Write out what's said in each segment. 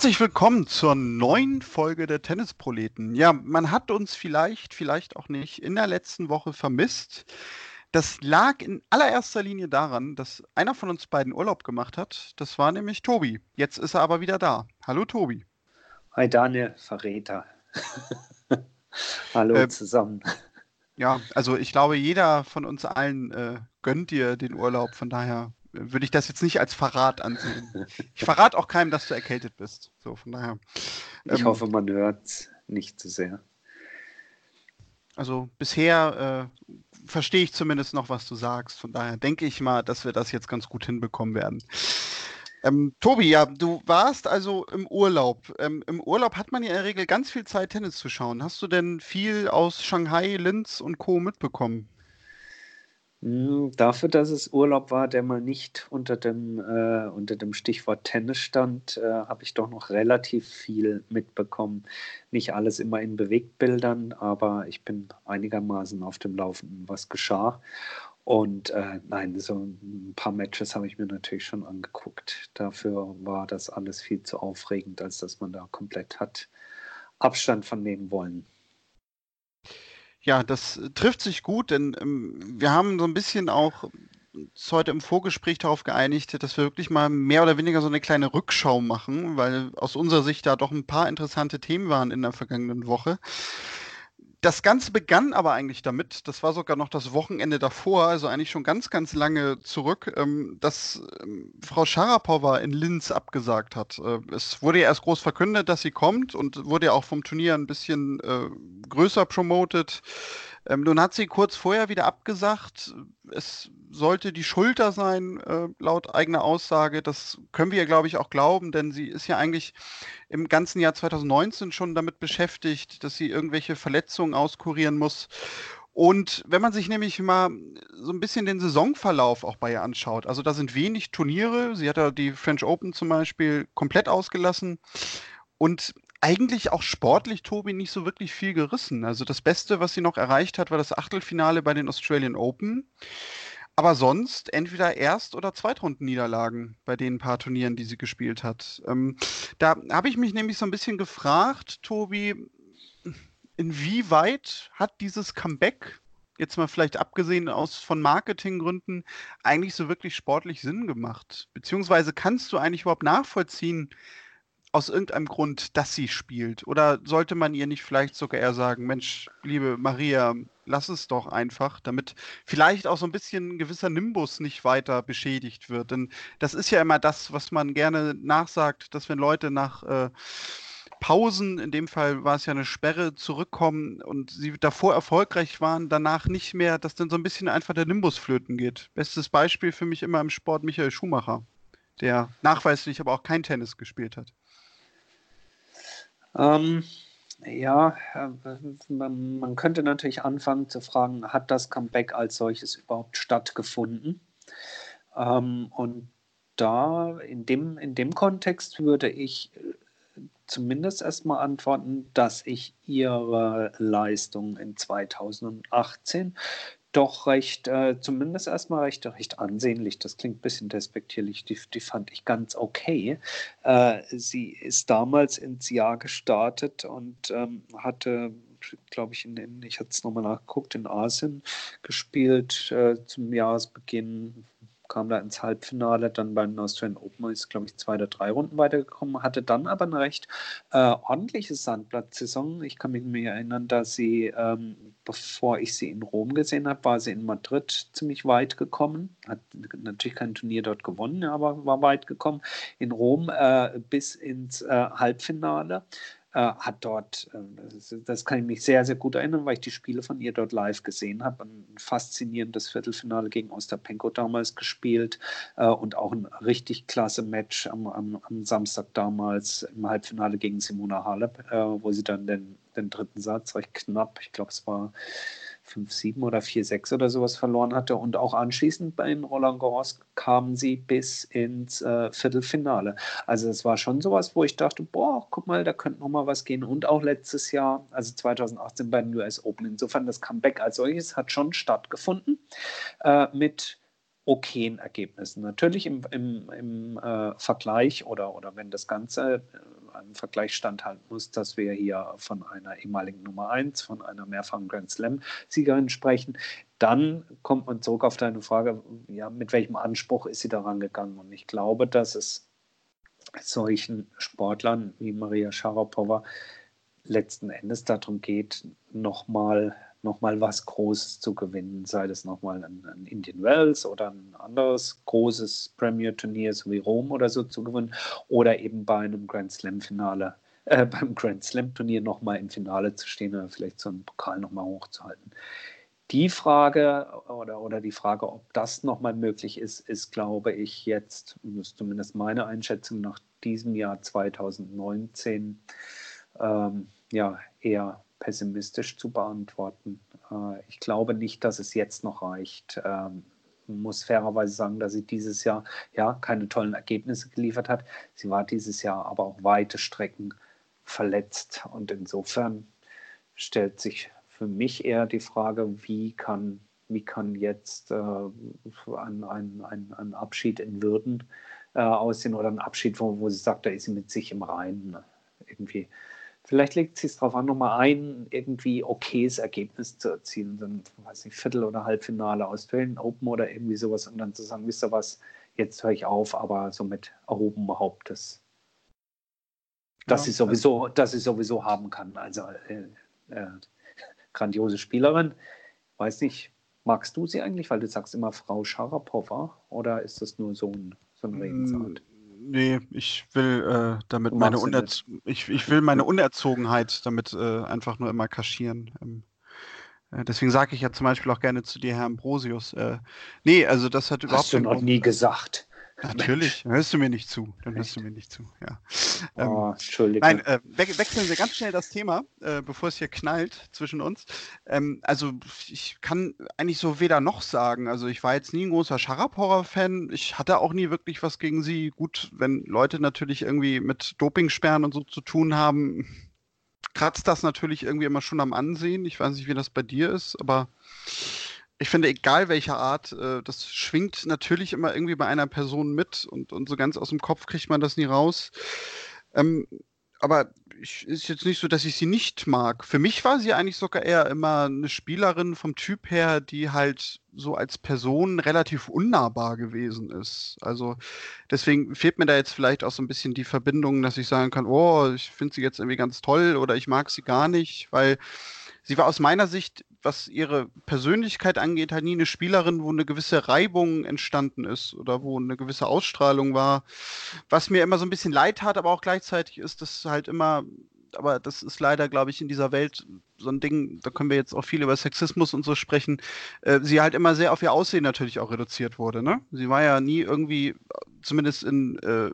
Herzlich willkommen zur neuen Folge der Tennisproleten. Ja, man hat uns vielleicht, vielleicht auch nicht in der letzten Woche vermisst. Das lag in allererster Linie daran, dass einer von uns beiden Urlaub gemacht hat. Das war nämlich Tobi. Jetzt ist er aber wieder da. Hallo Tobi. Hi Daniel, Verräter. Hallo äh, zusammen. Ja, also ich glaube, jeder von uns allen äh, gönnt dir den Urlaub. Von daher würde ich das jetzt nicht als Verrat ansehen. Ich verrate auch keinem, dass du erkältet bist. So, von daher. Ich ähm, hoffe, man hört nicht zu sehr. Also bisher äh, verstehe ich zumindest noch, was du sagst. Von daher denke ich mal, dass wir das jetzt ganz gut hinbekommen werden. Ähm, Tobi, ja, du warst also im Urlaub. Ähm, Im Urlaub hat man ja in der Regel ganz viel Zeit, Tennis zu schauen. Hast du denn viel aus Shanghai, Linz und Co. mitbekommen? Hm, dafür, dass es Urlaub war, der mal nicht unter dem, äh, unter dem Stichwort Tennis stand, äh, habe ich doch noch relativ viel mitbekommen. Nicht alles immer in Bewegtbildern, aber ich bin einigermaßen auf dem Laufenden, was geschah. Und äh, nein, so ein paar Matches habe ich mir natürlich schon angeguckt. Dafür war das alles viel zu aufregend, als dass man da komplett hat Abstand von nehmen wollen. Ja, das äh, trifft sich gut, denn ähm, wir haben so ein bisschen auch uns heute im Vorgespräch darauf geeinigt, dass wir wirklich mal mehr oder weniger so eine kleine Rückschau machen, weil aus unserer Sicht da doch ein paar interessante Themen waren in der vergangenen Woche. Das Ganze begann aber eigentlich damit, das war sogar noch das Wochenende davor, also eigentlich schon ganz, ganz lange zurück, ähm, dass ähm, Frau Sharapova in Linz abgesagt hat. Äh, es wurde ja erst groß verkündet, dass sie kommt und wurde ja auch vom Turnier ein bisschen äh, größer promoted. Ähm, nun hat sie kurz vorher wieder abgesagt. Es sollte die Schulter sein, äh, laut eigener Aussage. Das können wir, glaube ich, auch glauben, denn sie ist ja eigentlich im ganzen Jahr 2019 schon damit beschäftigt, dass sie irgendwelche Verletzungen auskurieren muss. Und wenn man sich nämlich mal so ein bisschen den Saisonverlauf auch bei ihr anschaut, also da sind wenig Turniere. Sie hat ja die French Open zum Beispiel komplett ausgelassen. Und eigentlich auch sportlich Tobi nicht so wirklich viel gerissen. Also das Beste, was sie noch erreicht hat, war das Achtelfinale bei den Australian Open. Aber sonst entweder Erst- oder Zweitrundenniederlagen bei den paar Turnieren, die sie gespielt hat. Ähm, da habe ich mich nämlich so ein bisschen gefragt, Tobi, inwieweit hat dieses Comeback, jetzt mal vielleicht abgesehen aus von Marketinggründen, eigentlich so wirklich sportlich Sinn gemacht? Beziehungsweise kannst du eigentlich überhaupt nachvollziehen, aus irgendeinem Grund, dass sie spielt? Oder sollte man ihr nicht vielleicht sogar eher sagen, Mensch, liebe Maria, lass es doch einfach, damit vielleicht auch so ein bisschen ein gewisser Nimbus nicht weiter beschädigt wird? Denn das ist ja immer das, was man gerne nachsagt, dass wenn Leute nach äh, Pausen, in dem Fall war es ja eine Sperre, zurückkommen und sie davor erfolgreich waren, danach nicht mehr, dass dann so ein bisschen einfach der Nimbus flöten geht. Bestes Beispiel für mich immer im Sport Michael Schumacher, der nachweislich aber auch kein Tennis gespielt hat. Ähm, ja, äh, man, könnte natürlich anfangen zu fragen, hat das Comeback als solches überhaupt stattgefunden? Ähm, und da, in dem, in dem Kontext würde ich äh, zumindest erstmal antworten, dass ich ihre Leistung in 2018 doch recht, äh, zumindest erstmal recht, recht ansehnlich. Das klingt ein bisschen despektierlich. Die, die fand ich ganz okay. Äh, sie ist damals ins Jahr gestartet und ähm, hatte glaube ich, in, in ich hatte es nochmal nachgeguckt, in Asien gespielt äh, zum Jahresbeginn, kam da ins Halbfinale, dann bei den Australian Open ist, glaube ich, zwei oder drei Runden weitergekommen, hatte dann aber eine recht äh, ordentliche Sandplatzsaison. Ich kann mich mir erinnern, dass sie, ähm, bevor ich sie in Rom gesehen habe, war sie in Madrid ziemlich weit gekommen. Hat natürlich kein Turnier dort gewonnen, aber war weit gekommen. In Rom äh, bis ins äh, Halbfinale hat dort, äh, das kann ich mich sehr, sehr gut erinnern, weil ich die Spiele von ihr dort live gesehen habe. Ein faszinierendes Viertelfinale gegen Ostapenko damals gespielt äh, und auch ein richtig klasse Match am, am, am, Samstag damals im Halbfinale gegen Simona Halep, äh, wo sie dann den, den dritten Satz recht knapp, ich glaube, es war 5-7 oder 4-6 oder sowas verloren hatte. Und auch anschließend bei Roland Garros kamen sie bis ins äh, Viertelfinale. Also es war schon sowas, wo ich dachte, boah, guck mal, da könnte noch mal was gehen. Und auch letztes Jahr, also 2018 bei den US Open. Insofern das Comeback als solches hat schon stattgefunden äh, mit okayen Ergebnissen. Natürlich im, im, im äh, Vergleich oder, oder wenn das Ganze im Vergleich standhalten muss, dass wir hier von einer ehemaligen Nummer 1, von einer mehrfachen Grand Slam-Siegerin sprechen. Dann kommt man zurück auf deine Frage, ja, mit welchem Anspruch ist sie daran gegangen? Und ich glaube, dass es solchen Sportlern wie Maria Sharapova letzten Endes darum geht, nochmal nochmal was Großes zu gewinnen, sei das nochmal ein, ein Indian Wells oder ein anderes großes Premier-Turnier, so wie Rom oder so zu gewinnen, oder eben bei einem Grand Slam-Finale, äh, beim Grand Slam-Turnier nochmal im Finale zu stehen oder vielleicht so einen Pokal nochmal hochzuhalten. Die Frage oder, oder die Frage, ob das nochmal möglich ist, ist, glaube ich, jetzt, ist zumindest meine Einschätzung nach diesem Jahr 2019, ähm, ja, eher pessimistisch zu beantworten. Äh, ich glaube nicht, dass es jetzt noch reicht. Ähm, muss fairerweise sagen, dass sie dieses Jahr ja keine tollen Ergebnisse geliefert hat. Sie war dieses Jahr aber auch weite Strecken verletzt und insofern stellt sich für mich eher die Frage, wie kann, wie kann jetzt äh, ein, ein, ein, ein, Abschied in Würden äh, aussehen oder ein Abschied, wo, wo sie sagt, da ist sie mit sich im Reinen. Irgendwie Vielleicht legt es sich darauf an, nochmal ein irgendwie okayes Ergebnis zu erzielen, ein, weiß nicht, Viertel- oder Halbfinale Australian Open oder irgendwie sowas und dann zu sagen, wisst ihr was, jetzt höre ich auf, aber so mit erhobenem Hauptes. Dass, ja, sie sowieso, also, dass sie sowieso haben kann. Also äh, äh, grandiose Spielerin. Weiß nicht, magst du sie eigentlich, weil du sagst immer Frau Sharapova oder ist das nur so ein, so ein Redensart? Nee, ich will äh, damit meine Unerz ich, ich will meine Unerzogenheit damit äh, einfach nur immer kaschieren. Ähm, äh, deswegen sage ich ja zum Beispiel auch gerne zu dir, Herr Ambrosius. Äh, nee, also das hat überhaupt Hast du noch nie gesagt. Natürlich, dann hörst du mir nicht zu. Dann hörst du mir nicht zu, ja. Ähm, oh, Entschuldigung. Nein, äh, we wechseln wir ganz schnell das Thema, äh, bevor es hier knallt zwischen uns. Ähm, also ich kann eigentlich so weder noch sagen. Also ich war jetzt nie ein großer Sharapova-Fan. Ich hatte auch nie wirklich was gegen sie. Gut, wenn Leute natürlich irgendwie mit Dopingsperren und so zu tun haben, kratzt das natürlich irgendwie immer schon am Ansehen. Ich weiß nicht, wie das bei dir ist, aber ich finde, egal welcher Art, äh, das schwingt natürlich immer irgendwie bei einer Person mit und, und so ganz aus dem Kopf kriegt man das nie raus. Ähm, aber ich, ist jetzt nicht so, dass ich sie nicht mag. Für mich war sie eigentlich sogar eher immer eine Spielerin vom Typ her, die halt so als Person relativ unnahbar gewesen ist. Also deswegen fehlt mir da jetzt vielleicht auch so ein bisschen die Verbindung, dass ich sagen kann, oh, ich finde sie jetzt irgendwie ganz toll oder ich mag sie gar nicht, weil sie war aus meiner Sicht was ihre Persönlichkeit angeht, halt nie eine Spielerin, wo eine gewisse Reibung entstanden ist oder wo eine gewisse Ausstrahlung war. Was mir immer so ein bisschen leid hat, aber auch gleichzeitig ist das halt immer, aber das ist leider, glaube ich, in dieser Welt so ein Ding, da können wir jetzt auch viel über Sexismus und so sprechen, äh, sie halt immer sehr auf ihr Aussehen natürlich auch reduziert wurde. Ne? Sie war ja nie irgendwie, zumindest in äh,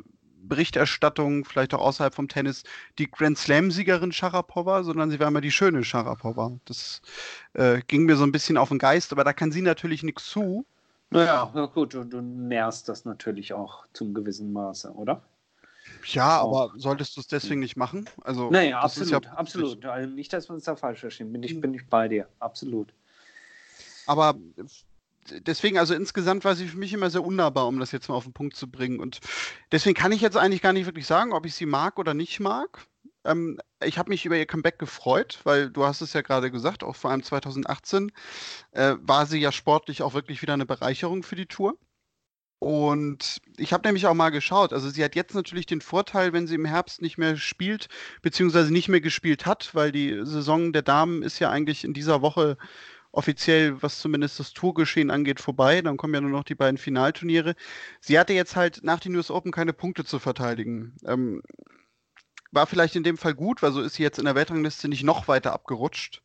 Berichterstattung, vielleicht auch außerhalb vom Tennis, die Grand Slam-Siegerin Sharapova, sondern sie war immer die schöne Sharapova. Das äh, ging mir so ein bisschen auf den Geist, aber da kann sie natürlich nichts zu. Naja, na gut, du, du nährst das natürlich auch zum gewissen Maße, oder? Ja, aber solltest du es deswegen nicht machen? Also, naja, absolut, ja absolut. Also nicht, dass wir uns da falsch verstehen. Bin ich, hm. bin ich bei dir, absolut. Aber deswegen, also insgesamt war sie für mich immer sehr unnahbar, um das jetzt mal auf den Punkt zu bringen. Und deswegen kann ich jetzt eigentlich gar nicht wirklich sagen, ob ich sie mag oder nicht mag. Ähm, ich habe mich über ihr Comeback gefreut, weil du hast es ja gerade gesagt, auch vor allem 2018 äh, war sie ja sportlich auch wirklich wieder eine Bereicherung für die Tour. Und ich habe nämlich auch mal geschaut. Also sie hat jetzt natürlich den Vorteil, wenn sie im Herbst nicht mehr spielt, beziehungsweise nicht mehr gespielt hat, weil die Saison der Damen ist ja eigentlich in dieser Woche offiziell, was zumindest das Tourgeschehen angeht, vorbei. Dann kommen ja nur noch die beiden Finalturniere. Sie hatte jetzt halt nach den US Open keine Punkte zu verteidigen. Ähm, war vielleicht in dem Fall gut, weil so ist sie jetzt in der Weltrangliste nicht noch weiter abgerutscht.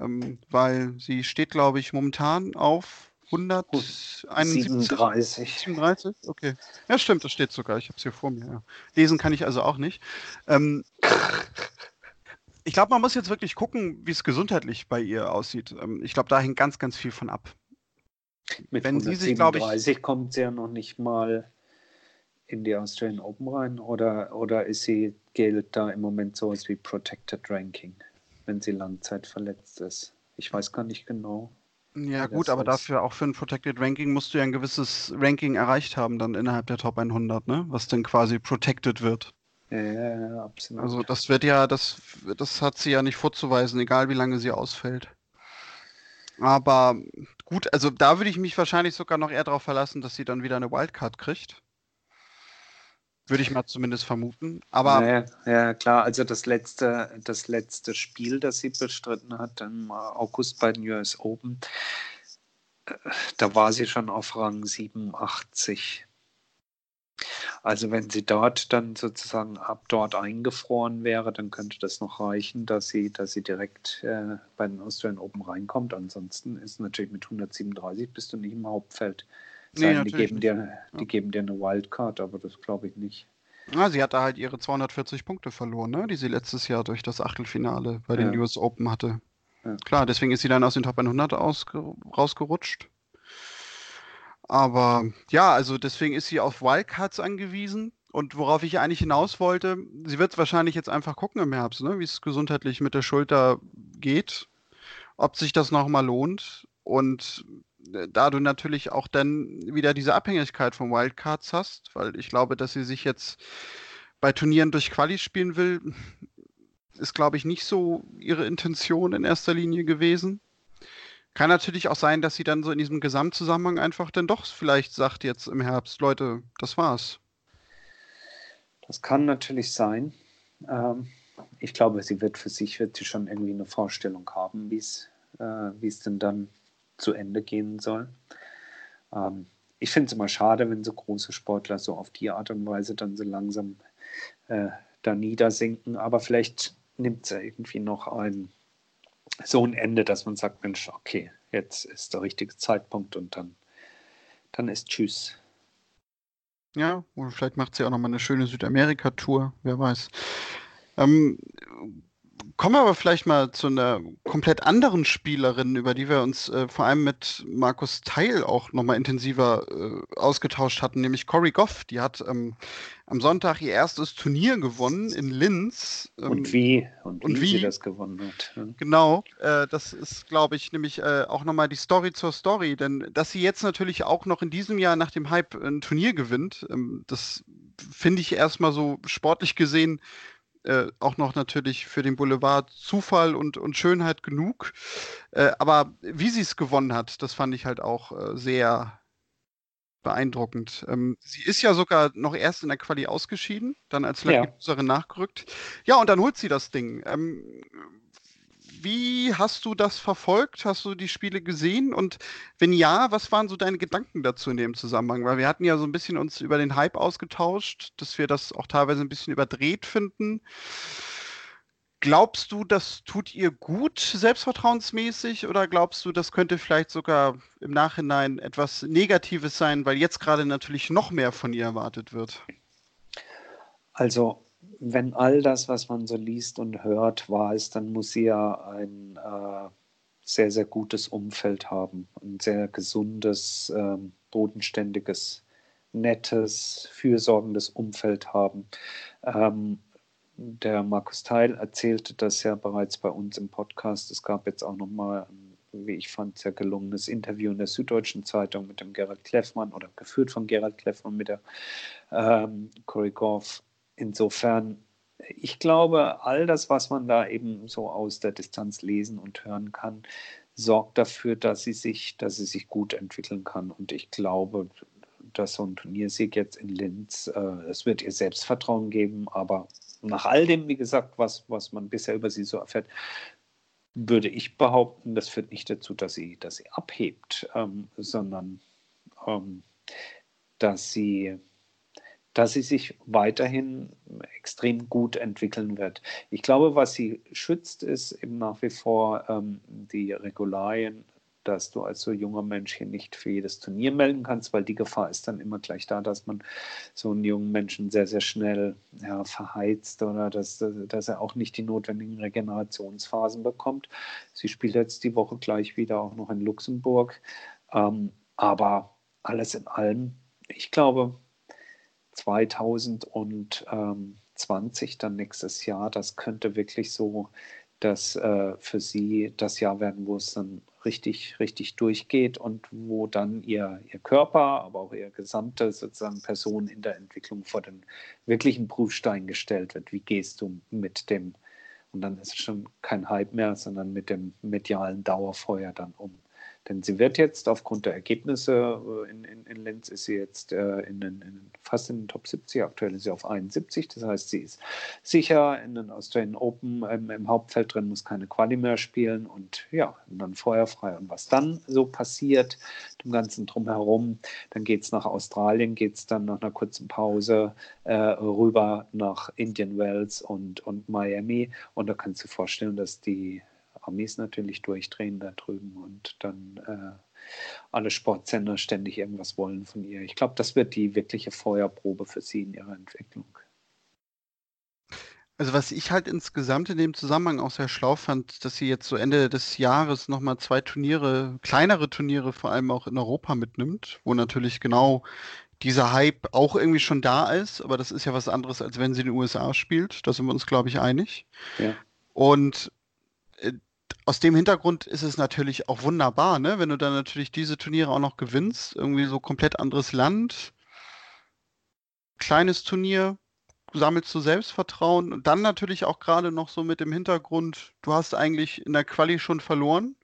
Ähm, weil sie steht, glaube ich, momentan auf 137. 37? Okay. Ja, stimmt, das steht sogar. Ich habe es hier vor mir. Ja. Lesen kann ich also auch nicht. Ähm, ich glaube, man muss jetzt wirklich gucken, wie es gesundheitlich bei ihr aussieht. Ähm, ich glaube, da hängt ganz, ganz viel von ab. Mit Wenn sie sich, glaube ich, kommt sie ja noch nicht mal in die Australian Open rein oder, oder ist sie, gilt da im Moment sowas wie Protected Ranking, wenn sie Langzeit verletzt ist? Ich weiß gar nicht genau. Ja, gut, aber dafür auch für ein Protected Ranking musst du ja ein gewisses Ranking erreicht haben, dann innerhalb der Top 100, ne? Was dann quasi protected wird. Ja, ja, absolut. Also das wird ja, das, das hat sie ja nicht vorzuweisen, egal wie lange sie ausfällt. Aber gut, also da würde ich mich wahrscheinlich sogar noch eher darauf verlassen, dass sie dann wieder eine Wildcard kriegt. Würde ich mal zumindest vermuten. Aber ja, ja, klar, also das letzte, das letzte Spiel, das sie bestritten hat im August bei den US Open, äh, da war sie schon auf Rang 87. Also wenn sie dort dann sozusagen ab dort eingefroren wäre, dann könnte das noch reichen, dass sie, dass sie direkt äh, bei den Australian Open reinkommt. Ansonsten ist natürlich mit 137 bist du nicht im Hauptfeld. Nee, die, geben dir, die geben dir eine Wildcard, aber das glaube ich nicht. Ja, sie hatte halt ihre 240 Punkte verloren, ne? die sie letztes Jahr durch das Achtelfinale bei den ja. US Open hatte. Ja. Klar, deswegen ist sie dann aus den Top 100 rausgerutscht. Aber ja, also deswegen ist sie auf Wildcards angewiesen. Und worauf ich eigentlich hinaus wollte, sie wird wahrscheinlich jetzt einfach gucken im Herbst, ne? wie es gesundheitlich mit der Schulter geht, ob sich das nochmal lohnt. Und äh, da du natürlich auch dann wieder diese Abhängigkeit von Wildcards hast, weil ich glaube, dass sie sich jetzt bei Turnieren durch Quali spielen will, ist, glaube ich, nicht so ihre Intention in erster Linie gewesen. Kann natürlich auch sein, dass sie dann so in diesem Gesamtzusammenhang einfach dann doch vielleicht sagt jetzt im Herbst, Leute, das war's. Das kann natürlich sein. Ähm, ich glaube, sie wird für sich wird sie schon irgendwie eine Vorstellung haben, wie es äh, es denn dann zu Ende gehen soll. Ähm, ich finde es immer schade, wenn so große Sportler so auf die Art und Weise dann so langsam äh, da niedersinken, aber vielleicht nimmt ja irgendwie noch ein so ein Ende, dass man sagt, Mensch, okay, jetzt ist der richtige Zeitpunkt und dann, dann ist Tschüss. Ja, oder vielleicht macht sie auch nochmal eine schöne Südamerika-Tour, wer weiß. Ähm, kommen wir aber vielleicht mal zu einer komplett anderen Spielerin, über die wir uns äh, vor allem mit Markus Teil auch nochmal intensiver äh, ausgetauscht hatten, nämlich Cory Goff. Die hat ähm, am Sonntag ihr erstes Turnier gewonnen in Linz. Ähm, und wie? Und wie, und wie sie das gewonnen hat. Ja. Genau, äh, das ist, glaube ich, nämlich äh, auch nochmal die Story zur Story. Denn dass sie jetzt natürlich auch noch in diesem Jahr nach dem Hype ein Turnier gewinnt, ähm, das finde ich erstmal so sportlich gesehen äh, auch noch natürlich für den Boulevard Zufall und, und Schönheit genug. Äh, aber wie sie es gewonnen hat, das fand ich halt auch äh, sehr beeindruckend. Ähm, sie ist ja sogar noch erst in der Quali ausgeschieden, dann als Lucky ja. nachgerückt. Ja, und dann holt sie das Ding. Ähm, wie hast du das verfolgt? Hast du die Spiele gesehen? Und wenn ja, was waren so deine Gedanken dazu in dem Zusammenhang? Weil wir hatten ja so ein bisschen uns über den Hype ausgetauscht, dass wir das auch teilweise ein bisschen überdreht finden. Glaubst du, das tut ihr gut, selbstvertrauensmäßig, oder glaubst du, das könnte vielleicht sogar im Nachhinein etwas Negatives sein, weil jetzt gerade natürlich noch mehr von ihr erwartet wird? Also wenn all das, was man so liest und hört, wahr ist, dann muss sie ja ein äh, sehr, sehr gutes Umfeld haben. Ein sehr gesundes, ähm, bodenständiges, nettes, fürsorgendes Umfeld haben. Ähm, der Markus Teil erzählte das ja bereits bei uns im Podcast. Es gab jetzt auch nochmal ein, wie ich fand, sehr gelungenes Interview in der Süddeutschen Zeitung mit dem Gerald Kleffmann oder geführt von Gerald Kleffmann mit der ähm, Corey Goff Insofern, ich glaube, all das, was man da eben so aus der Distanz lesen und hören kann, sorgt dafür, dass sie sich, dass sie sich gut entwickeln kann. Und ich glaube, dass so ein Turniersieg jetzt in Linz, äh, es wird ihr Selbstvertrauen geben, aber nach all dem, wie gesagt, was, was man bisher über sie so erfährt, würde ich behaupten, das führt nicht dazu, dass sie, dass sie abhebt, ähm, sondern ähm, dass sie dass sie sich weiterhin extrem gut entwickeln wird. Ich glaube, was sie schützt, ist eben nach wie vor ähm, die Regularien, dass du als so junger Mensch hier nicht für jedes Turnier melden kannst, weil die Gefahr ist dann immer gleich da, dass man so einen jungen Menschen sehr, sehr schnell ja, verheizt oder dass, dass er auch nicht die notwendigen Regenerationsphasen bekommt. Sie spielt jetzt die Woche gleich wieder auch noch in Luxemburg. Ähm, aber alles in allem, ich glaube, 2020 dann nächstes Jahr, das könnte wirklich so dass äh, für sie das Jahr werden, wo es dann richtig, richtig durchgeht und wo dann ihr, ihr Körper, aber auch ihr gesamte sozusagen Person in der Entwicklung vor den wirklichen Prüfstein gestellt wird. Wie gehst du mit dem, und dann ist es schon kein Hype mehr, sondern mit dem medialen Dauerfeuer dann um. Denn sie wird jetzt aufgrund der Ergebnisse äh, in, in, in Linz ist sie jetzt äh, in den, fast in den Top 70. Aktuell ist sie auf 71. Das heißt, sie ist sicher in den Australian Open ähm, im Hauptfeld drin, muss keine Quali mehr spielen und ja, und dann feuerfrei. Und was dann so passiert, dem Ganzen drumherum, dann geht es nach Australien, geht es dann nach einer kurzen Pause äh, rüber nach Indian Wells und, und Miami. Und da kannst du dir vorstellen, dass die Amis natürlich durchdrehen da drüben und dann äh, alle Sportsender ständig irgendwas wollen von ihr. Ich glaube, das wird die wirkliche Feuerprobe für sie in ihrer Entwicklung. Also was ich halt insgesamt in dem Zusammenhang auch sehr schlau fand, dass sie jetzt so Ende des Jahres nochmal zwei Turniere, kleinere Turniere vor allem auch in Europa mitnimmt, wo natürlich genau dieser Hype auch irgendwie schon da ist, aber das ist ja was anderes, als wenn sie in den USA spielt. Da sind wir uns, glaube ich, einig. Ja. Und äh, aus dem Hintergrund ist es natürlich auch wunderbar, ne? wenn du dann natürlich diese Turniere auch noch gewinnst. Irgendwie so komplett anderes Land, kleines Turnier, sammelst du Selbstvertrauen und dann natürlich auch gerade noch so mit dem Hintergrund, du hast eigentlich in der Quali schon verloren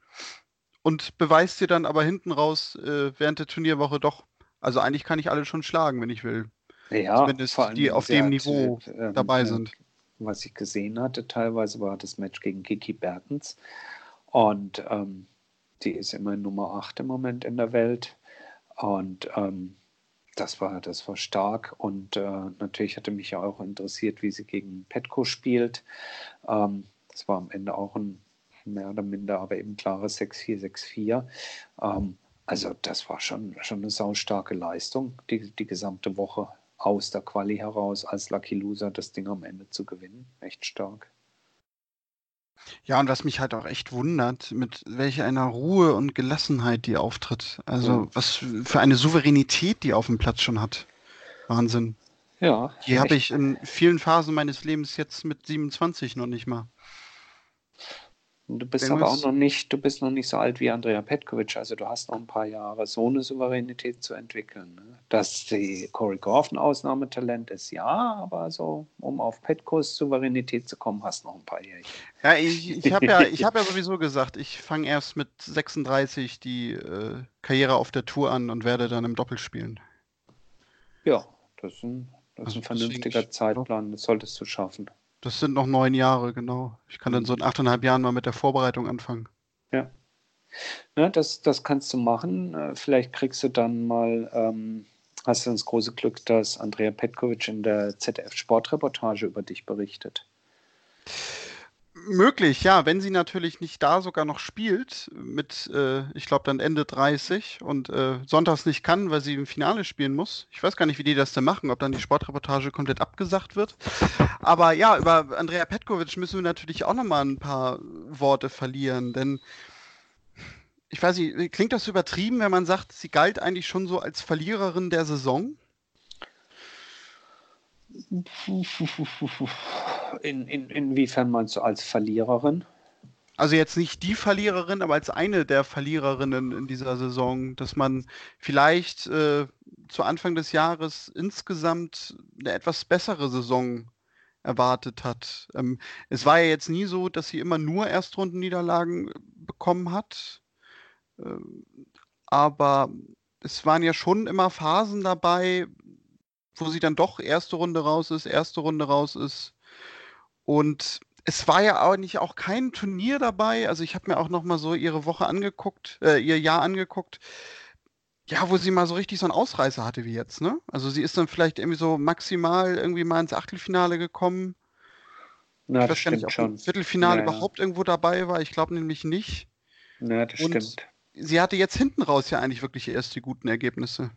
und beweist dir dann aber hinten raus äh, während der Turnierwoche doch, also eigentlich kann ich alle schon schlagen, wenn ich will. Ja, Zumindest die auf dem Niveau äh, dabei sind was ich gesehen hatte, teilweise war das Match gegen Kiki Bertens. Und ähm, die ist immer Nummer 8 im Moment in der Welt. Und ähm, das war, das war stark. Und äh, natürlich hatte mich ja auch interessiert, wie sie gegen Petko spielt. Ähm, das war am Ende auch ein mehr oder minder, aber eben klares 6-4, 6-4. Ähm, also das war schon, schon eine saustarke Leistung, die, die gesamte Woche aus der Quali heraus als Lucky Loser das Ding am Ende zu gewinnen. Echt stark. Ja, und was mich halt auch echt wundert, mit welcher einer Ruhe und Gelassenheit die auftritt. Also ja. was für eine Souveränität die auf dem Platz schon hat. Wahnsinn. Ja. Die habe ich in vielen Phasen meines Lebens jetzt mit 27 noch nicht mal. Du bist Irgendwas? aber auch noch nicht, du bist noch nicht so alt wie Andrea Petkovic, also du hast noch ein paar Jahre so eine Souveränität zu entwickeln. Ne? Dass die Corey Goff ein Ausnahmetalent ist, ja, aber so, um auf Petkos Souveränität zu kommen, hast du noch ein paar Jahre. Ja, ich, ich habe ja, hab ja sowieso gesagt, ich fange erst mit 36 die äh, Karriere auf der Tour an und werde dann im Doppel spielen. Ja, das ist ein, das ist ein also vernünftiger Zeitplan, das solltest du schaffen. Das sind noch neun Jahre, genau. Ich kann dann so in achteinhalb Jahren mal mit der Vorbereitung anfangen. Ja. ja das, das kannst du machen. Äh, vielleicht kriegst du dann mal, ähm, hast du das große Glück, dass Andrea Petkovic in der ZDF-Sportreportage über dich berichtet. Möglich, ja, wenn sie natürlich nicht da sogar noch spielt, mit, äh, ich glaube, dann Ende 30 und äh, sonntags nicht kann, weil sie im Finale spielen muss. Ich weiß gar nicht, wie die das denn machen, ob dann die Sportreportage komplett abgesagt wird. Aber ja, über Andrea Petkovic müssen wir natürlich auch nochmal ein paar Worte verlieren, denn ich weiß nicht, klingt das übertrieben, wenn man sagt, sie galt eigentlich schon so als Verliererin der Saison? In, in, inwiefern meinst du als Verliererin? Also jetzt nicht die Verliererin, aber als eine der Verliererinnen in dieser Saison, dass man vielleicht äh, zu Anfang des Jahres insgesamt eine etwas bessere Saison erwartet hat. Ähm, es war ja jetzt nie so, dass sie immer nur Erstrundenniederlagen bekommen hat, ähm, aber es waren ja schon immer Phasen dabei, wo sie dann doch erste Runde raus ist, erste Runde raus ist. Und es war ja eigentlich auch kein Turnier dabei. Also ich habe mir auch noch mal so ihre Woche angeguckt, äh, ihr Jahr angeguckt. Ja, wo sie mal so richtig so einen Ausreißer hatte wie jetzt, ne? Also sie ist dann vielleicht irgendwie so maximal irgendwie mal ins Achtelfinale gekommen. Na, ich weiß gar nicht, ob schon. Viertelfinale ja, überhaupt irgendwo dabei war. Ich glaube nämlich nicht. Na, das Und stimmt. Sie hatte jetzt hinten raus ja eigentlich wirklich erst die guten Ergebnisse.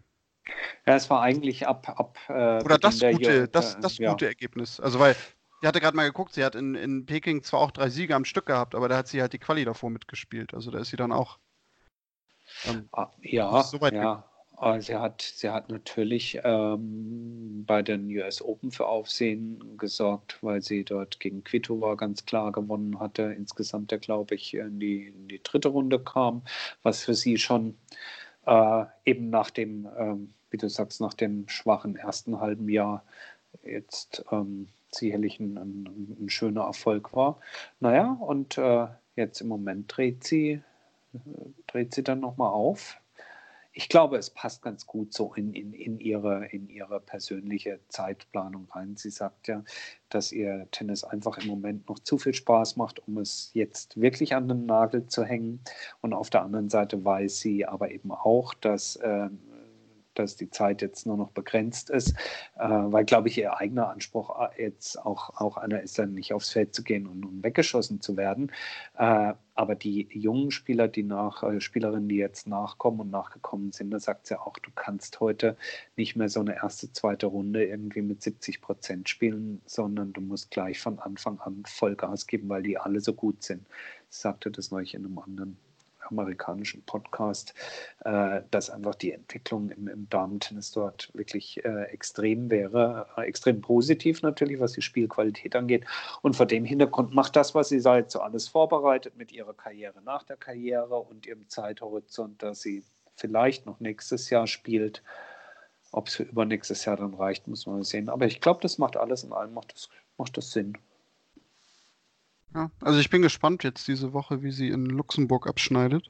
Ja, es war eigentlich ab. ab äh, Oder das gute, das, das ja. gute Ergebnis. Also, weil, ich hatte gerade mal geguckt, sie hat in, in Peking zwar auch drei Siege am Stück gehabt, aber da hat sie halt die Quali davor mitgespielt. Also, da ist sie dann auch. Ähm, ah, ja, so ja. Ah, sie hat, sie hat natürlich ähm, bei den US Open für Aufsehen gesorgt, weil sie dort gegen Kvitova ganz klar gewonnen hatte. Insgesamt, der glaube ich, in die, in die dritte Runde kam, was für sie schon äh, eben nach dem, ähm, wie du sagst, nach dem schwachen ersten halben Jahr jetzt ähm, sicherlich ein, ein, ein, schöner Erfolg war. Naja, und äh, jetzt im Moment dreht sie, dreht sie dann nochmal auf ich glaube, es passt ganz gut so in, in, in, ihre, in ihre persönliche Zeitplanung rein. Sie sagt ja, dass ihr Tennis einfach im Moment noch zu viel Spaß macht, um es jetzt wirklich an den Nagel zu hängen. Und auf der anderen Seite weiß sie aber eben auch, dass äh, dass die Zeit jetzt nur noch begrenzt ist, äh, weil, glaube ich, ihr eigener Anspruch äh, jetzt auch, auch einer ist, dann nicht aufs Feld zu gehen und, und weggeschossen zu werden. Äh, aber die jungen Spieler, die nach, äh, Spielerinnen, die jetzt nachkommen und nachgekommen sind, da sagt sie auch, du kannst heute nicht mehr so eine erste, zweite Runde irgendwie mit 70 Prozent spielen, sondern du musst gleich von Anfang an Vollgas geben, weil die alle so gut sind. Ich sagte das neulich in einem anderen amerikanischen Podcast, äh, dass einfach die Entwicklung im, im Damen-Tennis dort wirklich äh, extrem wäre, äh, extrem positiv natürlich, was die Spielqualität angeht. Und vor dem Hintergrund macht das, was sie seit so alles vorbereitet mit ihrer Karriere nach der Karriere und ihrem Zeithorizont, dass sie vielleicht noch nächstes Jahr spielt. Ob es für übernächstes Jahr dann reicht, muss man sehen. Aber ich glaube, das macht alles in allem, macht das, macht das Sinn. Ja, also ich bin gespannt jetzt diese Woche, wie sie in Luxemburg abschneidet.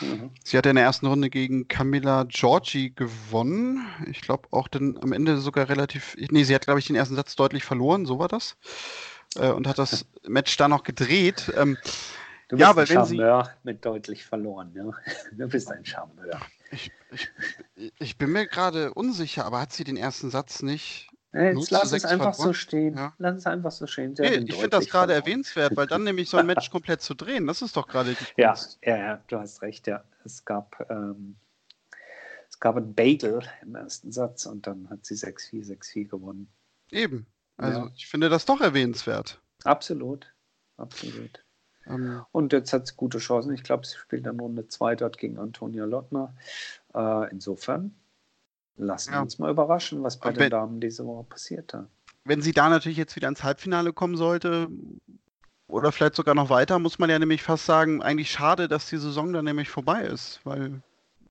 Mhm. Sie hat in der ersten Runde gegen Camilla Giorgi gewonnen. Ich glaube auch dann am Ende sogar relativ. Nee, sie hat, glaube ich, den ersten Satz deutlich verloren, so war das. Äh, und hat das Match da noch gedreht. Ähm, du bist ja, ein Charmeur sie... mit deutlich verloren, ja. Du bist ein Charmeur. Ich, ich, ich bin mir gerade unsicher, aber hat sie den ersten Satz nicht Jetzt lass es einfach verloren. so stehen. Ja. Lass es einfach so stehen. Nee, ich finde das gerade erwähnenswert, weil dann nämlich so ein Match komplett zu drehen, das ist doch gerade die ja, ja, ja, du hast recht, ja. Es gab, ähm, es gab einen Bagel im ersten Satz und dann hat sie 6-4, 6-4 gewonnen. Eben. Also ja. ich finde das doch erwähnenswert. Absolut. Absolut. Ähm, und jetzt hat sie gute Chancen. Ich glaube, sie spielt dann Runde 2 dort gegen Antonia Lottner. Äh, insofern Lassen wir uns mal überraschen, was bei wenn, den Damen diese Woche passiert hat. Wenn sie da natürlich jetzt wieder ins Halbfinale kommen sollte, oder vielleicht sogar noch weiter, muss man ja nämlich fast sagen, eigentlich schade, dass die Saison dann nämlich vorbei ist, weil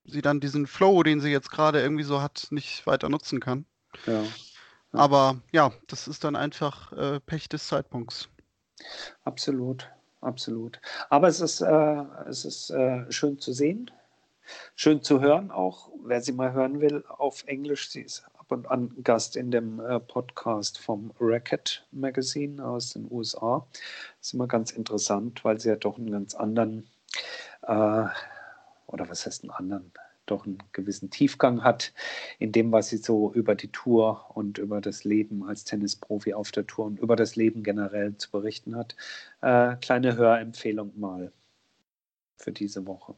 sie dann diesen Flow, den sie jetzt gerade irgendwie so hat, nicht weiter nutzen kann. Ja. Aber ja, das ist dann einfach äh, Pech des Zeitpunkts. Absolut, absolut. Aber es ist, äh, es ist äh, schön zu sehen, Schön zu hören auch, wer sie mal hören will, auf Englisch. Sie ist ab und an Gast in dem äh, Podcast vom Racket Magazine aus den USA. Ist immer ganz interessant, weil sie ja doch einen ganz anderen, äh, oder was heißt einen anderen, doch einen gewissen Tiefgang hat in dem, was sie so über die Tour und über das Leben als Tennisprofi auf der Tour und über das Leben generell zu berichten hat. Äh, kleine Hörempfehlung mal für diese Woche.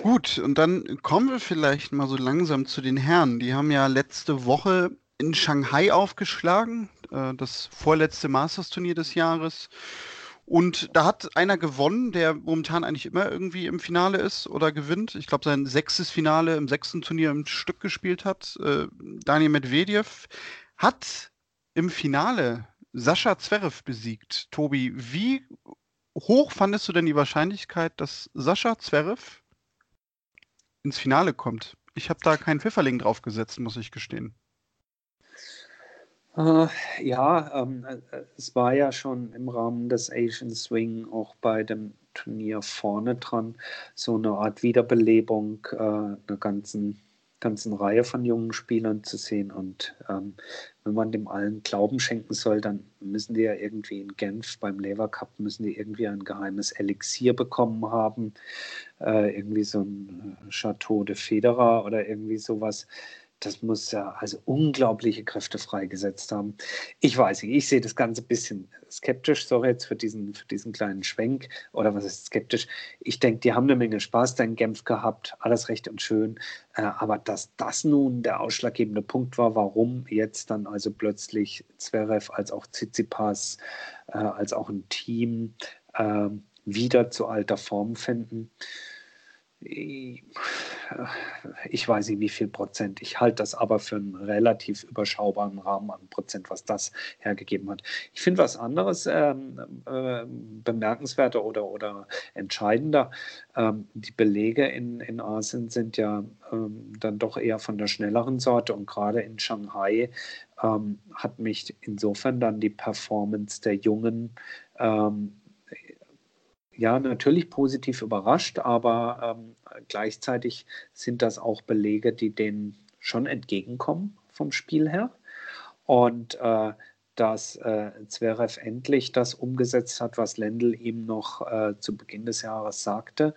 Gut, und dann kommen wir vielleicht mal so langsam zu den Herren. Die haben ja letzte Woche in Shanghai aufgeschlagen, äh, das vorletzte Masters-Turnier des Jahres. Und da hat einer gewonnen, der momentan eigentlich immer irgendwie im Finale ist oder gewinnt. Ich glaube, sein sechstes Finale im sechsten Turnier im Stück gespielt hat. Äh, Daniel Medvedev hat im Finale Sascha Zverev besiegt. Tobi, wie hoch fandest du denn die Wahrscheinlichkeit, dass Sascha Zverev ins Finale kommt. Ich habe da keinen Pfifferling draufgesetzt, muss ich gestehen. Uh, ja, ähm, äh, es war ja schon im Rahmen des Asian Swing auch bei dem Turnier vorne dran so eine Art Wiederbelebung äh, einer ganzen ganzen Reihe von jungen Spielern zu sehen. Und ähm, wenn man dem allen Glauben schenken soll, dann müssen die ja irgendwie in Genf beim Lever Cup, müssen die irgendwie ein geheimes Elixier bekommen haben. Äh, irgendwie so ein äh, Chateau de Federer oder irgendwie sowas das muss ja also unglaubliche Kräfte freigesetzt haben. Ich weiß nicht, ich sehe das Ganze ein bisschen skeptisch, sorry jetzt für diesen, für diesen kleinen Schwenk, oder was ist skeptisch? Ich denke, die haben eine Menge Spaß da in Genf gehabt, alles recht und schön, äh, aber dass das nun der ausschlaggebende Punkt war, warum jetzt dann also plötzlich Zverev als auch Tsitsipas, äh, als auch ein Team äh, wieder zu alter Form finden, ich weiß nicht wie viel Prozent. Ich halte das aber für einen relativ überschaubaren Rahmen an Prozent, was das hergegeben hat. Ich finde was anderes ähm, äh, bemerkenswerter oder, oder entscheidender. Ähm, die Belege in, in Asien sind ja ähm, dann doch eher von der schnelleren Sorte und gerade in Shanghai ähm, hat mich insofern dann die Performance der Jungen ähm, ja, natürlich positiv überrascht, aber ähm, gleichzeitig sind das auch Belege, die denen schon entgegenkommen vom Spiel her. Und äh, dass äh, Zverev endlich das umgesetzt hat, was Lendl ihm noch äh, zu Beginn des Jahres sagte.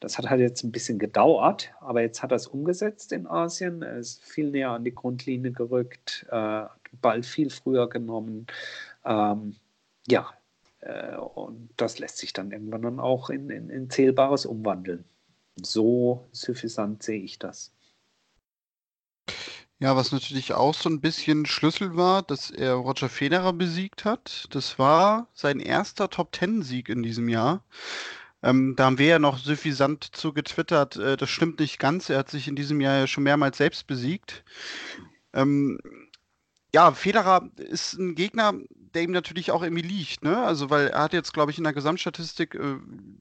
Das hat halt jetzt ein bisschen gedauert, aber jetzt hat er es umgesetzt in Asien. Er ist viel näher an die Grundlinie gerückt, äh, Ball viel früher genommen. Ähm, ja, und das lässt sich dann irgendwann dann auch in, in, in Zählbares umwandeln. So suffisant sehe ich das. Ja, was natürlich auch so ein bisschen Schlüssel war, dass er Roger Federer besiegt hat. Das war sein erster Top-Ten-Sieg in diesem Jahr. Ähm, da haben wir ja noch suffisant zu getwittert, äh, das stimmt nicht ganz. Er hat sich in diesem Jahr ja schon mehrmals selbst besiegt. Ähm, ja, Federer ist ein Gegner, ihm natürlich auch irgendwie liegt, ne? Also, weil er hat jetzt, glaube ich, in der Gesamtstatistik äh,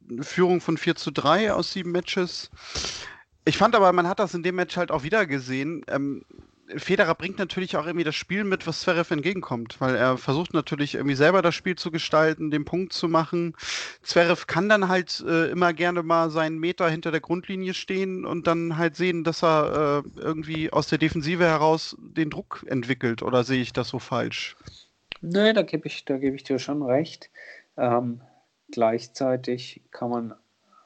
eine Führung von 4 zu 3 aus sieben Matches. Ich fand aber, man hat das in dem Match halt auch wieder gesehen. Ähm, Federer bringt natürlich auch irgendwie das Spiel mit, was Zverev entgegenkommt, weil er versucht natürlich irgendwie selber das Spiel zu gestalten, den Punkt zu machen. Zverev kann dann halt äh, immer gerne mal seinen Meter hinter der Grundlinie stehen und dann halt sehen, dass er äh, irgendwie aus der Defensive heraus den Druck entwickelt. Oder sehe ich das so falsch? Nö, da gebe ich, geb ich dir schon recht. Ähm, gleichzeitig kann man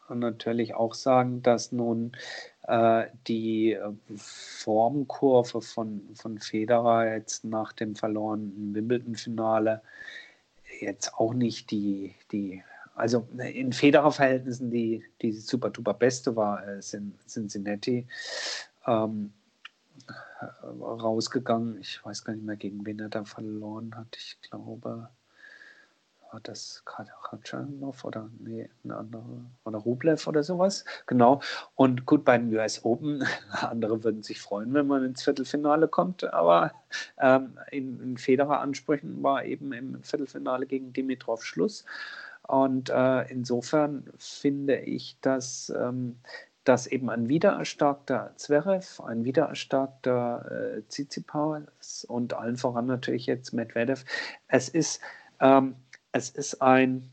natürlich auch sagen, dass nun äh, die äh, Formkurve von, von Federer jetzt nach dem verlorenen Wimbledon-Finale jetzt auch nicht die, die also in Federer-Verhältnissen die, die super duper beste war, äh, Cincinnati. Ähm, rausgegangen. Ich weiß gar nicht mehr, gegen wen er da verloren hat. Ich glaube, war das Khachanov oder nee, ein anderer oder Rublev oder sowas. Genau. Und gut, bei den US Open, andere würden sich freuen, wenn man ins Viertelfinale kommt, aber ähm, in, in Federer Ansprüchen war eben im Viertelfinale gegen Dimitrov Schluss. Und äh, insofern finde ich, dass ähm, dass eben ein wiedererstarkter Zverev, ein wiedererstarkter äh, Tsitsipas und allen voran natürlich jetzt Medvedev, es ist, ähm, es ist ein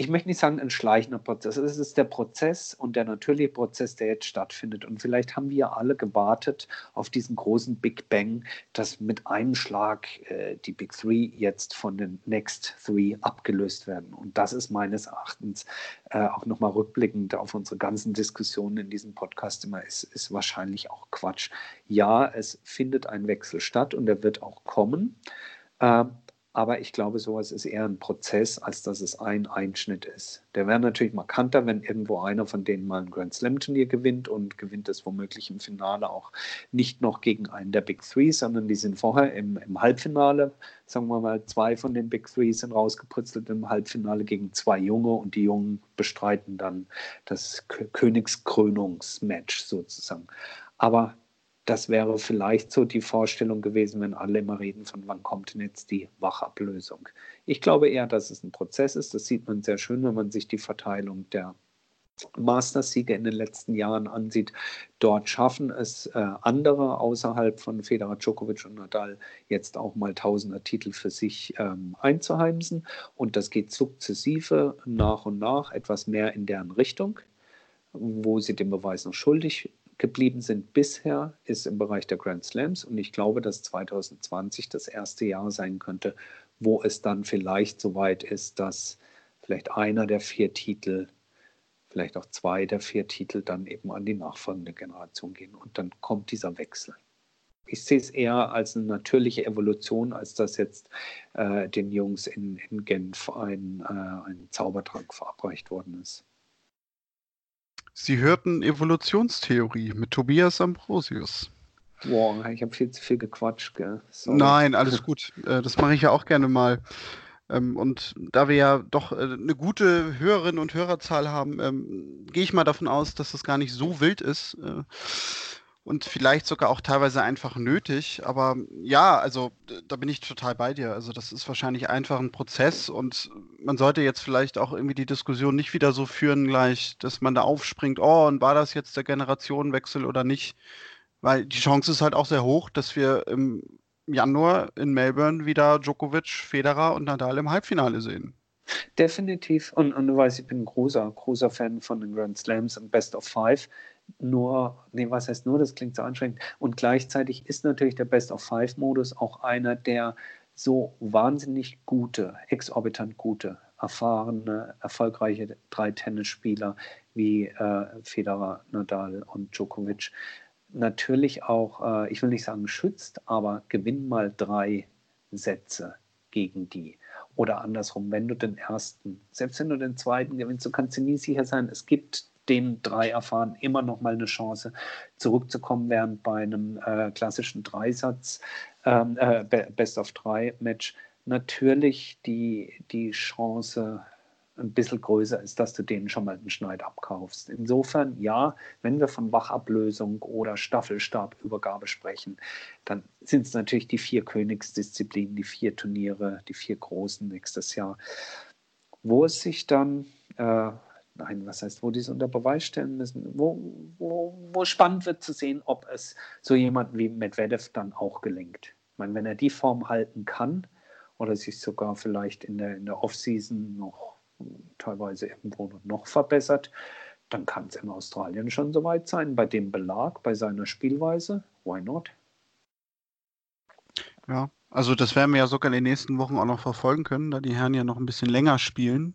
ich möchte nicht sagen ein schleichender Prozess. Es ist der Prozess und der natürliche Prozess, der jetzt stattfindet. Und vielleicht haben wir alle gewartet auf diesen großen Big Bang, dass mit einem Schlag äh, die Big Three jetzt von den Next Three abgelöst werden. Und das ist meines Erachtens äh, auch nochmal rückblickend auf unsere ganzen Diskussionen in diesem Podcast immer, ist, ist wahrscheinlich auch Quatsch. Ja, es findet ein Wechsel statt und er wird auch kommen. Äh, aber ich glaube, sowas ist eher ein Prozess, als dass es ein Einschnitt ist. Der wäre natürlich markanter, wenn irgendwo einer von denen mal ein Grand Slam-Turnier gewinnt und gewinnt es womöglich im Finale auch nicht noch gegen einen der Big Three, sondern die sind vorher im, im Halbfinale. Sagen wir mal, zwei von den Big Three sind rausgeputzelt im Halbfinale gegen zwei Junge und die Jungen bestreiten dann das Königskrönungsmatch sozusagen. Aber das wäre vielleicht so die Vorstellung gewesen, wenn alle immer reden von, wann kommt denn jetzt die Wachablösung. Ich glaube eher, dass es ein Prozess ist. Das sieht man sehr schön, wenn man sich die Verteilung der Masters-Siege in den letzten Jahren ansieht. Dort schaffen es äh, andere außerhalb von Federer, Djokovic und Nadal jetzt auch mal tausender Titel für sich ähm, einzuheimsen. Und das geht sukzessive nach und nach etwas mehr in deren Richtung, wo sie den Beweis noch schuldig geblieben sind bisher, ist im Bereich der Grand Slams. Und ich glaube, dass 2020 das erste Jahr sein könnte, wo es dann vielleicht so weit ist, dass vielleicht einer der vier Titel, vielleicht auch zwei der vier Titel dann eben an die nachfolgende Generation gehen. Und dann kommt dieser Wechsel. Ich sehe es eher als eine natürliche Evolution, als dass jetzt äh, den Jungs in, in Genf ein, äh, ein Zaubertrank verabreicht worden ist. Sie hörten Evolutionstheorie mit Tobias Ambrosius. Boah, ich habe viel zu viel gequatscht. Gell? Nein, alles gut. Äh, das mache ich ja auch gerne mal. Ähm, und da wir ja doch äh, eine gute Hörerinnen- und Hörerzahl haben, ähm, gehe ich mal davon aus, dass das gar nicht so wild ist. Und vielleicht sogar auch teilweise einfach nötig. Aber ja, also da bin ich total bei dir. Also das ist wahrscheinlich einfach ein Prozess und man sollte jetzt vielleicht auch irgendwie die Diskussion nicht wieder so führen gleich, dass man da aufspringt, oh, und war das jetzt der Generationenwechsel oder nicht? Weil die Chance ist halt auch sehr hoch, dass wir im Januar in Melbourne wieder Djokovic, Federer und Nadal im Halbfinale sehen. Definitiv. Und, und du weißt, ich bin ein großer, großer Fan von den Grand Slams und Best of Five nur, nee, was heißt nur, das klingt so anstrengend. Und gleichzeitig ist natürlich der Best of Five-Modus auch einer, der so wahnsinnig gute, exorbitant gute, erfahrene, erfolgreiche drei Tennisspieler wie äh, Federer, Nadal und Djokovic natürlich auch, äh, ich will nicht sagen schützt, aber gewinn mal drei Sätze gegen die. Oder andersrum, wenn du den ersten, selbst wenn du den zweiten gewinnst, du kannst dir nie sicher sein, es gibt den drei erfahren immer noch mal eine Chance zurückzukommen, während bei einem äh, klassischen Dreisatz, ähm, äh, Best of Drei Match natürlich die, die Chance ein bisschen größer ist, dass du denen schon mal einen Schneid abkaufst. Insofern, ja, wenn wir von Wachablösung oder Staffelstabübergabe sprechen, dann sind es natürlich die vier Königsdisziplinen, die vier Turniere, die vier großen nächstes Jahr, wo es sich dann äh, nein, was heißt, wo die es unter Beweis stellen müssen, wo, wo, wo spannend wird zu sehen, ob es so jemanden wie Medvedev dann auch gelingt. Ich meine, wenn er die Form halten kann oder sich sogar vielleicht in der, in der Offseason noch teilweise irgendwo noch verbessert, dann kann es in Australien schon soweit sein. Bei dem Belag, bei seiner Spielweise, why not? Ja, also das werden wir ja sogar in den nächsten Wochen auch noch verfolgen können, da die Herren ja noch ein bisschen länger spielen.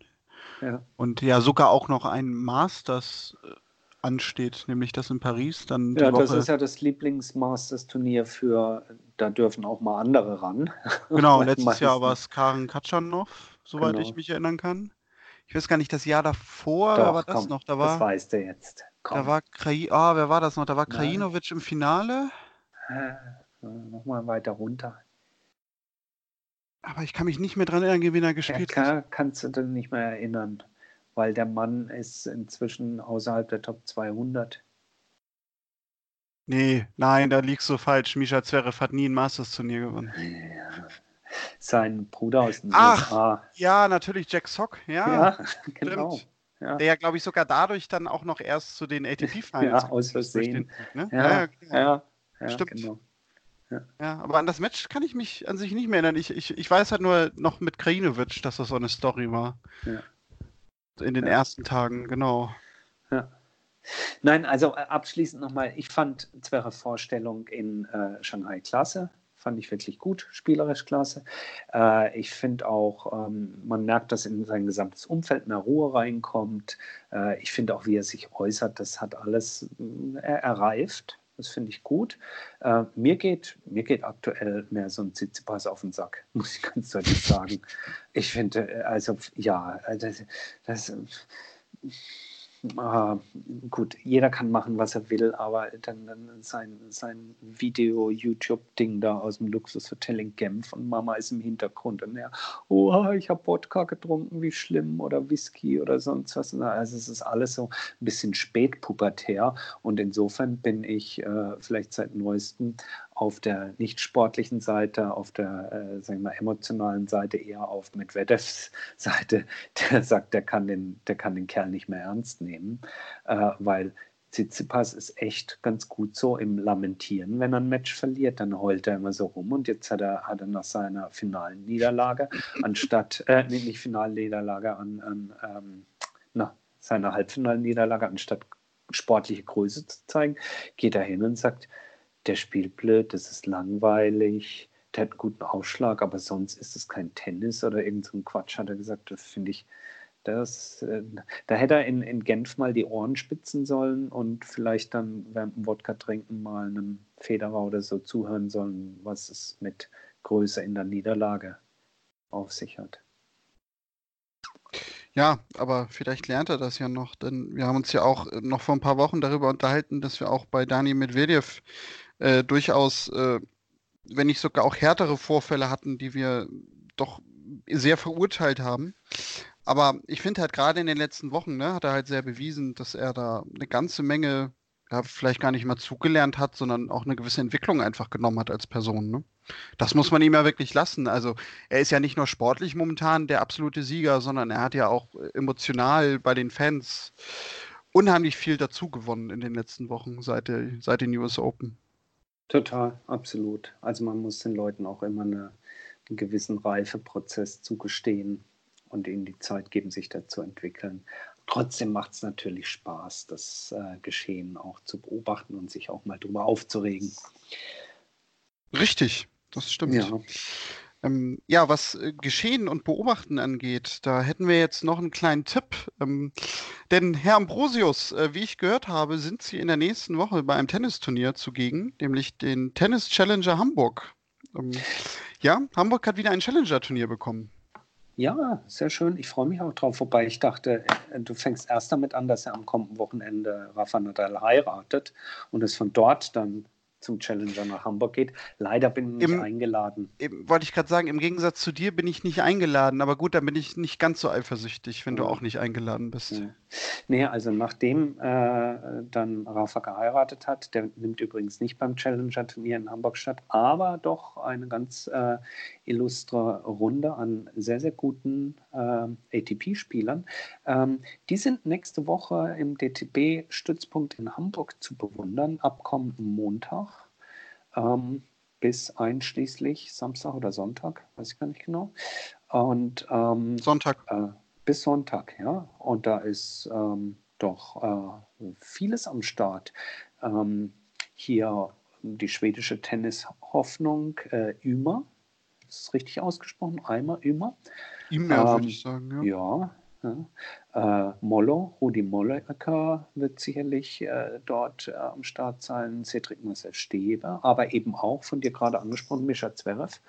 Ja. Und ja, sogar auch noch ein Masters äh, ansteht, nämlich das in Paris. Dann ja, das ist ja das Lieblings-Masters-Turnier für, da dürfen auch mal andere ran. Genau, letztes Jahr war es Karen Katschanov, soweit genau. ich mich erinnern kann. Ich weiß gar nicht, das Jahr davor, Doch, war das komm, noch? Da war, das weißt du jetzt. Komm. Da war Kraj oh, wer war das noch? Da war Krajinovic im Finale. Äh, Nochmal weiter runter. Aber ich kann mich nicht mehr dran erinnern, wie er gespielt ja, hat. Kannst du dich nicht mehr erinnern, weil der Mann ist inzwischen außerhalb der Top 200. Nee, nein, da liegst du falsch. Misha Zverev hat nie ein Masters-Turnier gewonnen. Ja. Sein Bruder aus dem Ach, USA. ja, natürlich Jack Sock. Ja, ja genau. Ja. Der ja, glaube ich, sogar dadurch dann auch noch erst zu den ATP-Finals. ja, aus Versehen. Den, ne? ja, ja, genau. Stimmt. Genau. Ja. ja. aber an das Match kann ich mich an sich nicht mehr erinnern. Ich, ich, ich weiß halt nur noch mit Krajinovic, dass das so eine Story war. Ja. In den ja. ersten Tagen, genau. Ja. Nein, also äh, abschließend nochmal, ich fand Zverev Vorstellung in äh, Shanghai klasse. Fand ich wirklich gut, spielerisch klasse. Äh, ich finde auch, ähm, man merkt, dass in sein gesamtes Umfeld mehr Ruhe reinkommt. Äh, ich finde auch, wie er sich äußert, das hat alles äh, erreift. Das finde ich gut. Äh, mir, geht, mir geht aktuell mehr so ein Tsitsipas auf den Sack, muss ich ganz deutlich sagen. Ich finde, äh, also ja, das, das äh, gut, jeder kann machen, was er will, aber dann, dann sein, sein Video-YouTube-Ding da aus dem Luxushotel in Genf und Mama ist im Hintergrund und er, oh, ich habe Wodka getrunken, wie schlimm oder Whisky oder sonst was. Also es ist alles so ein bisschen spätpubertär und insofern bin ich äh, vielleicht seit neuestem auf der nicht sportlichen Seite, auf der äh, sagen wir, emotionalen Seite eher auf Medvedevs Seite, der sagt, der kann den, der kann den Kerl nicht mehr ernst nehmen, äh, weil Tsitsipas ist echt ganz gut so im Lamentieren, wenn er ein Match verliert, dann heult er immer so rum und jetzt hat er, hat er nach seiner finalen Niederlage, anstatt, äh, nicht Finalniederlage, an, an ähm, na, seiner Halbfinalniederlage, anstatt sportliche Größe zu zeigen, geht er hin und sagt, der spielt blöd, das ist langweilig, der hat einen guten Ausschlag, aber sonst ist es kein Tennis oder irgend so Quatsch, hat er gesagt. Das finde ich, das, äh, da hätte er in, in Genf mal die Ohren spitzen sollen und vielleicht dann während dem Wodka trinken mal einem Federer oder so zuhören sollen, was es mit Größe in der Niederlage auf sich hat. Ja, aber vielleicht lernt er das ja noch, denn wir haben uns ja auch noch vor ein paar Wochen darüber unterhalten, dass wir auch bei Dani Medvedev äh, durchaus, äh, wenn nicht sogar auch härtere Vorfälle hatten, die wir doch sehr verurteilt haben. Aber ich finde halt gerade in den letzten Wochen, ne, hat er halt sehr bewiesen, dass er da eine ganze Menge ja, vielleicht gar nicht mal zugelernt hat, sondern auch eine gewisse Entwicklung einfach genommen hat als Person. Ne? Das muss man ihm ja wirklich lassen. Also er ist ja nicht nur sportlich momentan der absolute Sieger, sondern er hat ja auch emotional bei den Fans unheimlich viel dazu gewonnen in den letzten Wochen seit, der, seit den US Open. Total, absolut. Also man muss den Leuten auch immer eine, einen gewissen Reifeprozess zugestehen und ihnen die Zeit geben, sich da zu entwickeln. Trotzdem macht es natürlich Spaß, das äh, Geschehen auch zu beobachten und sich auch mal drüber aufzuregen. Richtig, das stimmt. Ja. Ähm, ja, was äh, Geschehen und Beobachten angeht, da hätten wir jetzt noch einen kleinen Tipp. Ähm, denn Herr Ambrosius, äh, wie ich gehört habe, sind Sie in der nächsten Woche bei einem Tennisturnier zugegen, nämlich den Tennis Challenger Hamburg. Ähm, ja, Hamburg hat wieder ein Challenger-Turnier bekommen. Ja, sehr schön. Ich freue mich auch drauf. Wobei ich dachte, äh, du fängst erst damit an, dass er am kommenden Wochenende Rafa Nadal heiratet und es von dort dann zum Challenger nach Hamburg geht. Leider bin ich nicht eingeladen. Im, wollte ich gerade sagen, im Gegensatz zu dir bin ich nicht eingeladen, aber gut, dann bin ich nicht ganz so eifersüchtig, wenn ja. du auch nicht eingeladen bist. Ja. Nee, also nachdem äh, dann Rafa geheiratet hat, der nimmt übrigens nicht beim Challenger-Turnier in Hamburg statt, aber doch eine ganz äh, illustre Runde an sehr, sehr guten äh, ATP-Spielern. Ähm, die sind nächste Woche im DTB-Stützpunkt in Hamburg zu bewundern, ab kommenden Montag ähm, bis einschließlich Samstag oder Sonntag, weiß ich gar nicht genau. Und ähm, Sonntag. Äh, bis Sonntag, ja. Und da ist ähm, doch äh, vieles am Start. Ähm, hier die schwedische Tennishoffnung äh, Ümer. Ist es richtig ausgesprochen? Eimer, Ümer. Immer, ähm, würde ich sagen, ja. ja, ja. Äh, Mollo, Rudi Mollecker wird sicherlich äh, dort äh, am Start sein, Cedric Marcel Stebe, aber eben auch von dir gerade angesprochen, Mischa Zverev.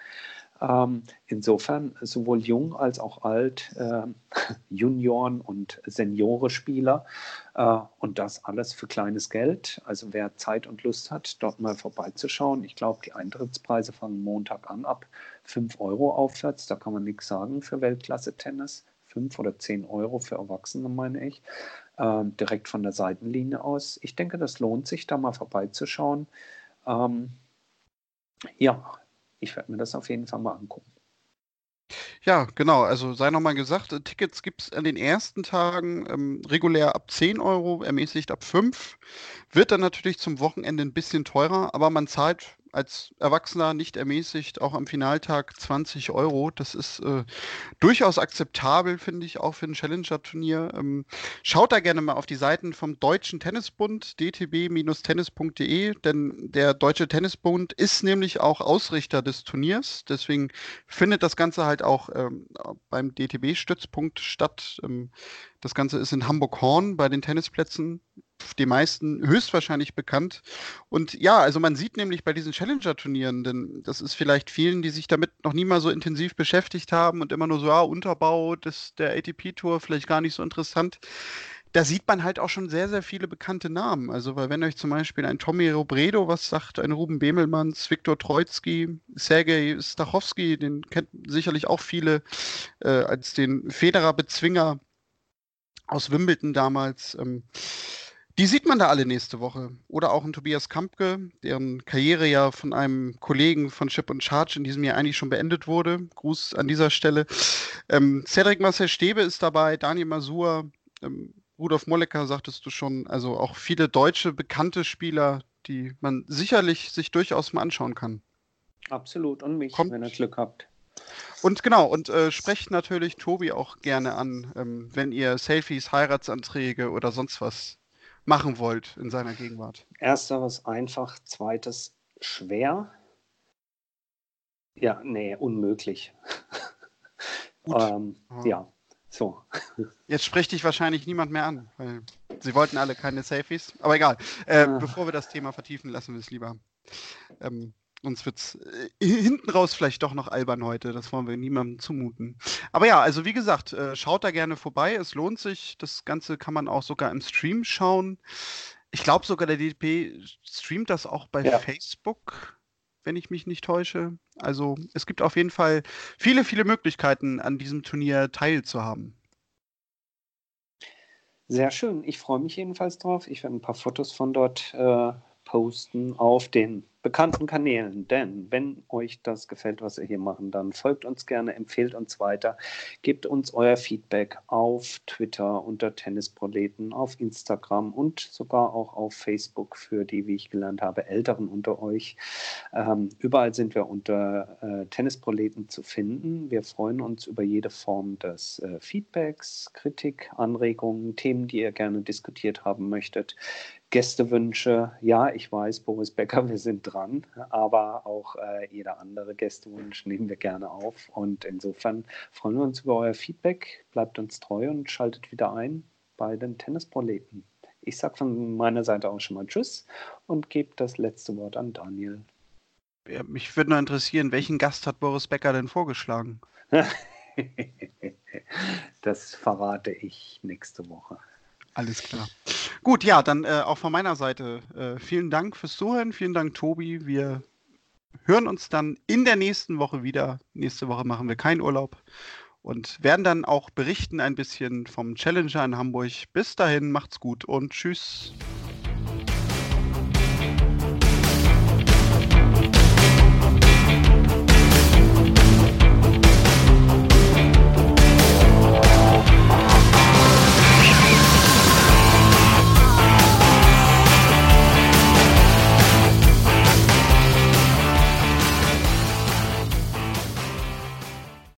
Ähm, insofern sowohl jung als auch alt, äh, Junioren und Seniore-Spieler äh, und das alles für kleines Geld. Also wer Zeit und Lust hat, dort mal vorbeizuschauen. Ich glaube, die Eintrittspreise fangen Montag an ab 5 Euro aufwärts. Da kann man nichts sagen für Weltklasse-Tennis. 5 oder 10 Euro für Erwachsene, meine ich. Äh, direkt von der Seitenlinie aus. Ich denke, das lohnt sich, da mal vorbeizuschauen. Ähm, ja, ich werde mir das auf jeden Fall mal angucken. Ja, genau. Also sei nochmal gesagt, äh, Tickets gibt es an den ersten Tagen ähm, regulär ab 10 Euro, ermäßigt ab 5. Wird dann natürlich zum Wochenende ein bisschen teurer, aber man zahlt als Erwachsener nicht ermäßigt, auch am Finaltag 20 Euro. Das ist äh, durchaus akzeptabel, finde ich, auch für ein Challenger-Turnier. Ähm, schaut da gerne mal auf die Seiten vom Deutschen Tennisbund, dtb-tennis.de, denn der Deutsche Tennisbund ist nämlich auch Ausrichter des Turniers. Deswegen findet das Ganze halt auch ähm, beim DTB-Stützpunkt statt. Ähm, das Ganze ist in Hamburg-Horn bei den Tennisplätzen den meisten höchstwahrscheinlich bekannt. Und ja, also man sieht nämlich bei diesen Challenger-Turnieren, denn das ist vielleicht vielen, die sich damit noch nie mal so intensiv beschäftigt haben und immer nur so, ja, Unterbau des, der ATP-Tour vielleicht gar nicht so interessant. Da sieht man halt auch schon sehr, sehr viele bekannte Namen. Also, weil wenn euch zum Beispiel ein Tommy Robredo was sagt, ein Ruben Bemelmanns, Viktor Troitsky, Sergei Stachowski, den kennt sicherlich auch viele äh, als den Federer-Bezwinger aus Wimbledon damals. Ähm, die sieht man da alle nächste Woche. Oder auch ein Tobias Kampke, deren Karriere ja von einem Kollegen von Chip und Charge in diesem Jahr eigentlich schon beendet wurde. Gruß an dieser Stelle. Ähm, Cedric Marcel Stebe ist dabei, Daniel Masur, ähm, Rudolf Mollecker, sagtest du schon. Also auch viele deutsche bekannte Spieler, die man sicherlich sich durchaus mal anschauen kann. Absolut. Und mich, Kommt. wenn ihr Glück habt. Und genau, und äh, sprecht natürlich Tobi auch gerne an, ähm, wenn ihr Selfies, Heiratsanträge oder sonst was machen wollt in seiner Gegenwart? Ersteres einfach, zweites schwer. Ja, nee, unmöglich. ähm, ja. so. Jetzt spricht dich wahrscheinlich niemand mehr an, weil sie wollten alle keine Selfies. Aber egal. Äh, ah. Bevor wir das Thema vertiefen, lassen wir es lieber. Ähm, uns wird es äh, hinten raus vielleicht doch noch albern heute. Das wollen wir niemandem zumuten. Aber ja, also wie gesagt, äh, schaut da gerne vorbei. Es lohnt sich. Das Ganze kann man auch sogar im Stream schauen. Ich glaube sogar, der DDP streamt das auch bei ja. Facebook wenn ich mich nicht täusche. Also es gibt auf jeden Fall viele, viele Möglichkeiten, an diesem Turnier teilzuhaben. Sehr schön. Ich freue mich jedenfalls drauf. Ich werde ein paar Fotos von dort äh, posten auf den bekannten Kanälen. Denn wenn euch das gefällt, was wir hier machen, dann folgt uns gerne, empfehlt uns weiter, gebt uns euer Feedback auf Twitter unter Tennisproleten, auf Instagram und sogar auch auf Facebook für die, wie ich gelernt habe, Älteren unter euch. Ähm, überall sind wir unter äh, Tennisproleten zu finden. Wir freuen uns über jede Form des äh, Feedbacks, Kritik, Anregungen, Themen, die ihr gerne diskutiert haben möchtet. Gästewünsche, ja, ich weiß, Boris Becker, wir sind dran, aber auch äh, jeder andere Gästewunsch nehmen wir gerne auf. Und insofern freuen wir uns über euer Feedback, bleibt uns treu und schaltet wieder ein bei den Tennisproleten. Ich sage von meiner Seite auch schon mal Tschüss und gebe das letzte Wort an Daniel. Ja, mich würde nur interessieren, welchen Gast hat Boris Becker denn vorgeschlagen? das verrate ich nächste Woche. Alles klar. Gut, ja, dann äh, auch von meiner Seite äh, vielen Dank fürs Zuhören. Vielen Dank, Tobi. Wir hören uns dann in der nächsten Woche wieder. Nächste Woche machen wir keinen Urlaub und werden dann auch berichten ein bisschen vom Challenger in Hamburg. Bis dahin, macht's gut und tschüss.